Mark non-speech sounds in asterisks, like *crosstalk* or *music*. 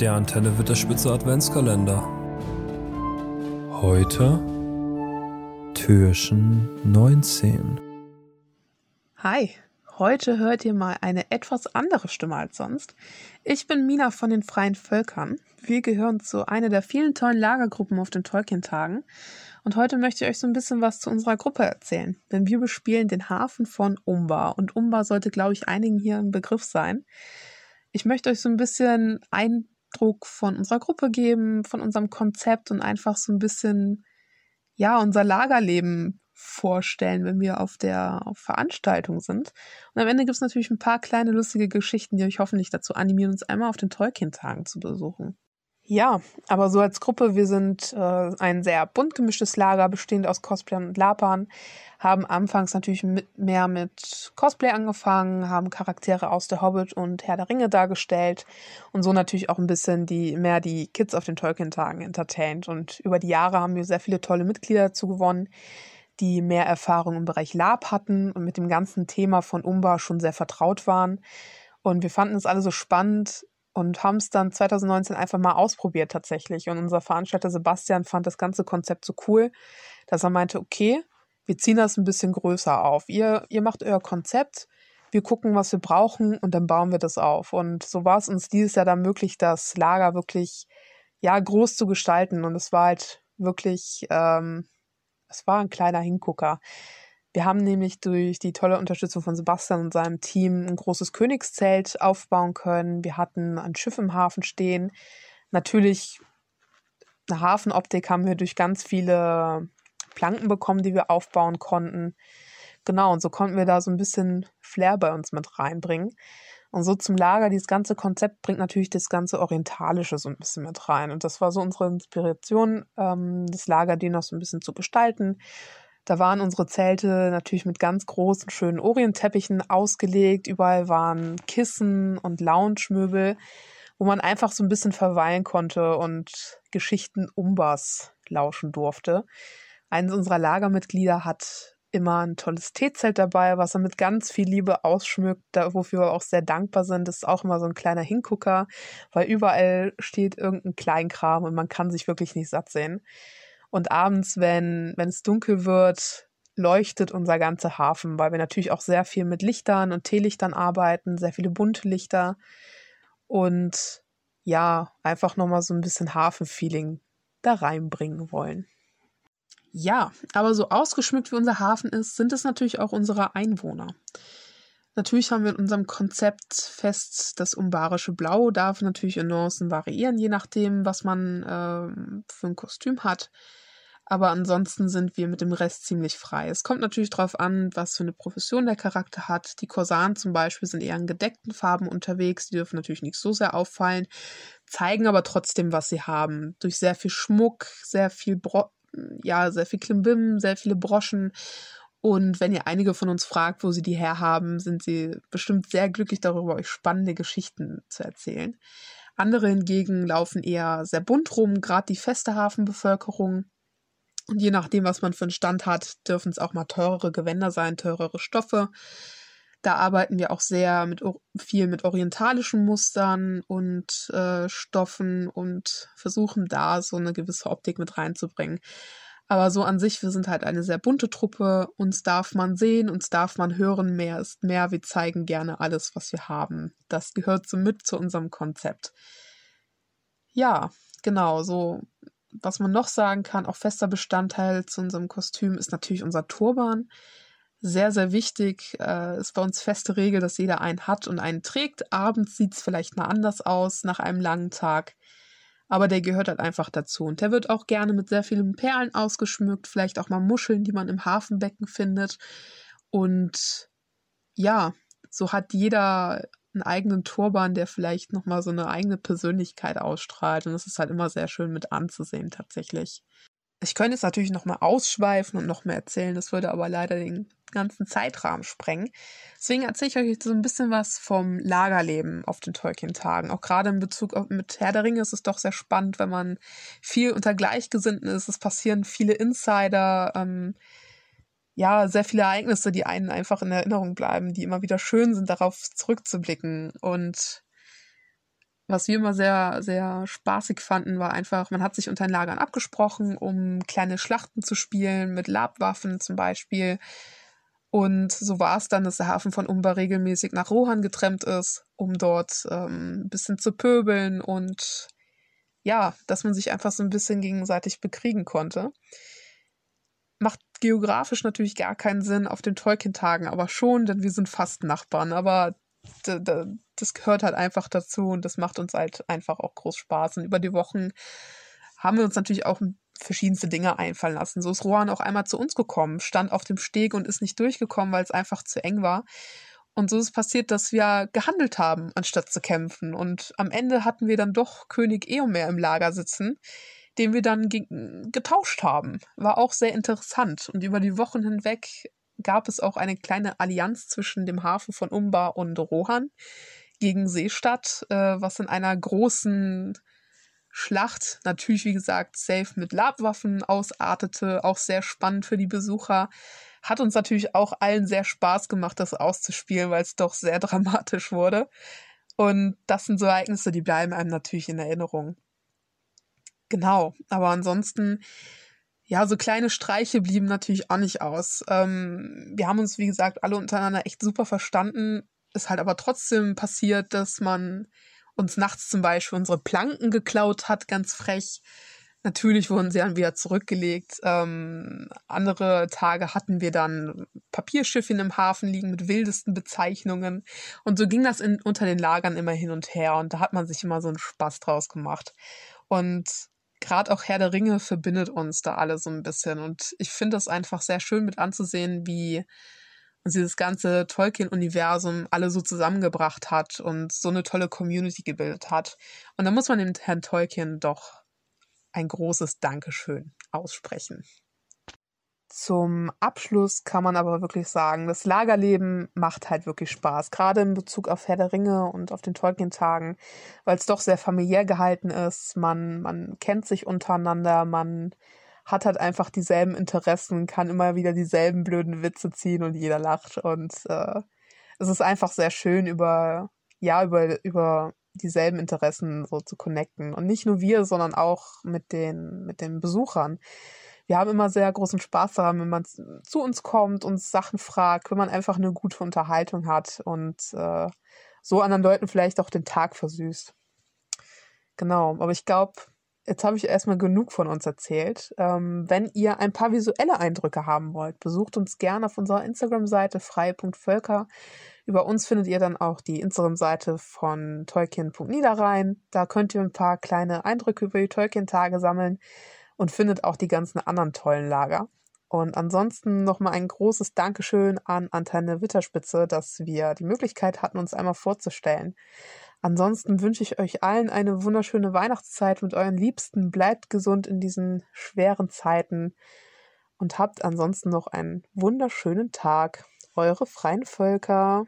Der Antenne wird der Spitze Adventskalender. Heute Türchen 19. Hi, heute hört ihr mal eine etwas andere Stimme als sonst. Ich bin Mina von den Freien Völkern. Wir gehören zu einer der vielen tollen Lagergruppen auf den Tolkien-Tagen. Und heute möchte ich euch so ein bisschen was zu unserer Gruppe erzählen. Denn wir bespielen den Hafen von Umbar. Und Umbar sollte, glaube ich, einigen hier ein Begriff sein. Ich möchte euch so ein bisschen ein Eindruck von unserer Gruppe geben, von unserem Konzept und einfach so ein bisschen, ja, unser Lagerleben vorstellen, wenn wir auf der Veranstaltung sind. Und am Ende gibt es natürlich ein paar kleine lustige Geschichten, die euch hoffentlich dazu animieren, uns einmal auf den Tolkien-Tagen zu besuchen. Ja, aber so als Gruppe, wir sind äh, ein sehr bunt gemischtes Lager, bestehend aus Cosplayern und Lapern, haben anfangs natürlich mit, mehr mit Cosplay angefangen, haben Charaktere aus der Hobbit und Herr der Ringe dargestellt und so natürlich auch ein bisschen die mehr die Kids auf den Tolkien-Tagen entertained. Und über die Jahre haben wir sehr viele tolle Mitglieder dazu gewonnen, die mehr Erfahrung im Bereich Lab hatten und mit dem ganzen Thema von Umba schon sehr vertraut waren. Und wir fanden es alle so spannend, und haben es dann 2019 einfach mal ausprobiert tatsächlich. Und unser Veranstalter Sebastian fand das ganze Konzept so cool, dass er meinte, okay, wir ziehen das ein bisschen größer auf. Ihr, ihr macht euer Konzept, wir gucken, was wir brauchen und dann bauen wir das auf. Und so war es uns dieses Jahr dann möglich, das Lager wirklich ja groß zu gestalten. Und es war halt wirklich, ähm, es war ein kleiner Hingucker. Wir haben nämlich durch die tolle Unterstützung von Sebastian und seinem Team ein großes Königszelt aufbauen können. Wir hatten ein Schiff im Hafen stehen. Natürlich eine Hafenoptik haben wir durch ganz viele Planken bekommen, die wir aufbauen konnten. Genau, und so konnten wir da so ein bisschen Flair bei uns mit reinbringen. Und so zum Lager, dieses ganze Konzept bringt natürlich das ganze Orientalische so ein bisschen mit rein. Und das war so unsere Inspiration, ähm, das Lager die noch so ein bisschen zu gestalten. Da waren unsere Zelte natürlich mit ganz großen, schönen Orientteppichen ausgelegt. Überall waren Kissen und Lounge-Möbel, wo man einfach so ein bisschen verweilen konnte und Geschichten Umbas lauschen durfte. Eines unserer Lagermitglieder hat immer ein tolles Teezelt dabei, was er mit ganz viel Liebe ausschmückt, wofür wir auch sehr dankbar sind. Das ist auch immer so ein kleiner Hingucker, weil überall steht irgendein Kleinkram und man kann sich wirklich nicht satt sehen. Und abends, wenn, es dunkel wird, leuchtet unser ganzer Hafen, weil wir natürlich auch sehr viel mit Lichtern und Teelichtern arbeiten, sehr viele bunte Lichter und ja, einfach nochmal so ein bisschen Hafenfeeling da reinbringen wollen. Ja, aber so ausgeschmückt wie unser Hafen ist, sind es natürlich auch unsere Einwohner. Natürlich haben wir in unserem Konzept fest, das umbarische Blau darf natürlich in Nuancen variieren, je nachdem, was man äh, für ein Kostüm hat. Aber ansonsten sind wir mit dem Rest ziemlich frei. Es kommt natürlich darauf an, was für eine Profession der Charakter hat. Die Korsaren zum Beispiel sind eher in gedeckten Farben unterwegs. Die dürfen natürlich nicht so sehr auffallen, zeigen aber trotzdem, was sie haben. Durch sehr viel Schmuck, sehr viel Bro ja, sehr viel Klimbim, sehr viele Broschen. Und wenn ihr einige von uns fragt, wo sie die herhaben, sind sie bestimmt sehr glücklich darüber, euch spannende Geschichten zu erzählen. Andere hingegen laufen eher sehr bunt rum, gerade die feste Hafenbevölkerung und je nachdem, was man für einen Stand hat, dürfen es auch mal teurere Gewänder sein, teurere Stoffe. Da arbeiten wir auch sehr mit viel mit orientalischen Mustern und äh, Stoffen und versuchen da so eine gewisse Optik mit reinzubringen. Aber so an sich, wir sind halt eine sehr bunte Truppe. Uns darf man sehen, uns darf man hören. Mehr ist mehr. Wir zeigen gerne alles, was wir haben. Das gehört so mit zu unserem Konzept. Ja, genau, so was man noch sagen kann, auch fester Bestandteil zu unserem Kostüm ist natürlich unser Turban. Sehr, sehr wichtig. Äh, ist bei uns feste Regel, dass jeder einen hat und einen trägt. Abends sieht es vielleicht mal anders aus nach einem langen Tag. Aber der gehört halt einfach dazu. Und der wird auch gerne mit sehr vielen Perlen ausgeschmückt, vielleicht auch mal Muscheln, die man im Hafenbecken findet. Und ja, so hat jeder einen eigenen Turban, der vielleicht nochmal so eine eigene Persönlichkeit ausstrahlt. Und das ist halt immer sehr schön mit anzusehen, tatsächlich. Ich könnte jetzt natürlich nochmal ausschweifen und noch mehr erzählen, das würde aber leider den ganzen Zeitrahmen sprengen. Deswegen erzähle ich euch so ein bisschen was vom Lagerleben auf den Tolkien-Tagen. Auch gerade in Bezug auf mit Herr der Ringe ist es doch sehr spannend, wenn man viel unter Gleichgesinnten ist. Es passieren viele Insider. Ähm, ja, sehr viele Ereignisse, die einen einfach in Erinnerung bleiben, die immer wieder schön sind, darauf zurückzublicken. Und Was wir immer sehr, sehr spaßig fanden, war einfach, man hat sich unter den Lagern abgesprochen, um kleine Schlachten zu spielen, mit Labwaffen zum Beispiel. Und so war es dann, dass der Hafen von Umba regelmäßig nach Rohan getrennt ist, um dort ähm, ein bisschen zu pöbeln und ja, dass man sich einfach so ein bisschen gegenseitig bekriegen konnte. Macht geografisch natürlich gar keinen Sinn auf den Tolkien-Tagen, aber schon, denn wir sind fast Nachbarn. Aber das gehört halt einfach dazu und das macht uns halt einfach auch groß Spaß. Und über die Wochen haben wir uns natürlich auch verschiedenste Dinge einfallen lassen. So ist Rohan auch einmal zu uns gekommen, stand auf dem Steg und ist nicht durchgekommen, weil es einfach zu eng war. Und so ist es passiert, dass wir gehandelt haben, anstatt zu kämpfen. Und am Ende hatten wir dann doch König Eomer im Lager sitzen, den wir dann getauscht haben. War auch sehr interessant. Und über die Wochen hinweg gab es auch eine kleine Allianz zwischen dem Hafen von Umba und Rohan gegen Seestadt, äh, was in einer großen Schlacht, natürlich wie gesagt, safe mit Labwaffen ausartete, auch sehr spannend für die Besucher. Hat uns natürlich auch allen sehr Spaß gemacht, das auszuspielen, weil es doch sehr *laughs* dramatisch wurde. Und das sind so Ereignisse, die bleiben einem natürlich in Erinnerung. Genau, aber ansonsten, ja, so kleine Streiche blieben natürlich auch nicht aus. Ähm, wir haben uns, wie gesagt, alle untereinander echt super verstanden. Ist halt aber trotzdem passiert, dass man uns nachts zum Beispiel unsere Planken geklaut hat, ganz frech. Natürlich wurden sie dann wieder zurückgelegt. Ähm, andere Tage hatten wir dann Papierschiffchen im Hafen liegen mit wildesten Bezeichnungen. Und so ging das in, unter den Lagern immer hin und her. Und da hat man sich immer so einen Spaß draus gemacht. Und gerade auch Herr der Ringe verbindet uns da alle so ein bisschen. Und ich finde es einfach sehr schön mit anzusehen, wie und dieses ganze Tolkien-Universum alle so zusammengebracht hat und so eine tolle Community gebildet hat. Und da muss man dem Herrn Tolkien doch ein großes Dankeschön aussprechen. Zum Abschluss kann man aber wirklich sagen, das Lagerleben macht halt wirklich Spaß, gerade in Bezug auf Herr der Ringe und auf den Tolkien-Tagen, weil es doch sehr familiär gehalten ist. Man, man kennt sich untereinander, man hat halt einfach dieselben Interessen, kann immer wieder dieselben blöden Witze ziehen und jeder lacht. Und äh, es ist einfach sehr schön, über, ja, über, über dieselben Interessen so zu connecten. Und nicht nur wir, sondern auch mit den, mit den Besuchern. Wir haben immer sehr großen Spaß daran, wenn man zu uns kommt, uns Sachen fragt, wenn man einfach eine gute Unterhaltung hat und äh, so anderen Leuten vielleicht auch den Tag versüßt. Genau, aber ich glaube, Jetzt habe ich erstmal genug von uns erzählt. Ähm, wenn ihr ein paar visuelle Eindrücke haben wollt, besucht uns gerne auf unserer Instagram-Seite frei.völker. Über uns findet ihr dann auch die Instagram-Seite von Tolkien.niederrhein. Da könnt ihr ein paar kleine Eindrücke über die Tolkien-Tage sammeln und findet auch die ganzen anderen tollen Lager. Und ansonsten nochmal ein großes Dankeschön an Antenne Witterspitze, dass wir die Möglichkeit hatten, uns einmal vorzustellen. Ansonsten wünsche ich euch allen eine wunderschöne Weihnachtszeit mit euren Liebsten. Bleibt gesund in diesen schweren Zeiten und habt ansonsten noch einen wunderschönen Tag. Eure freien Völker.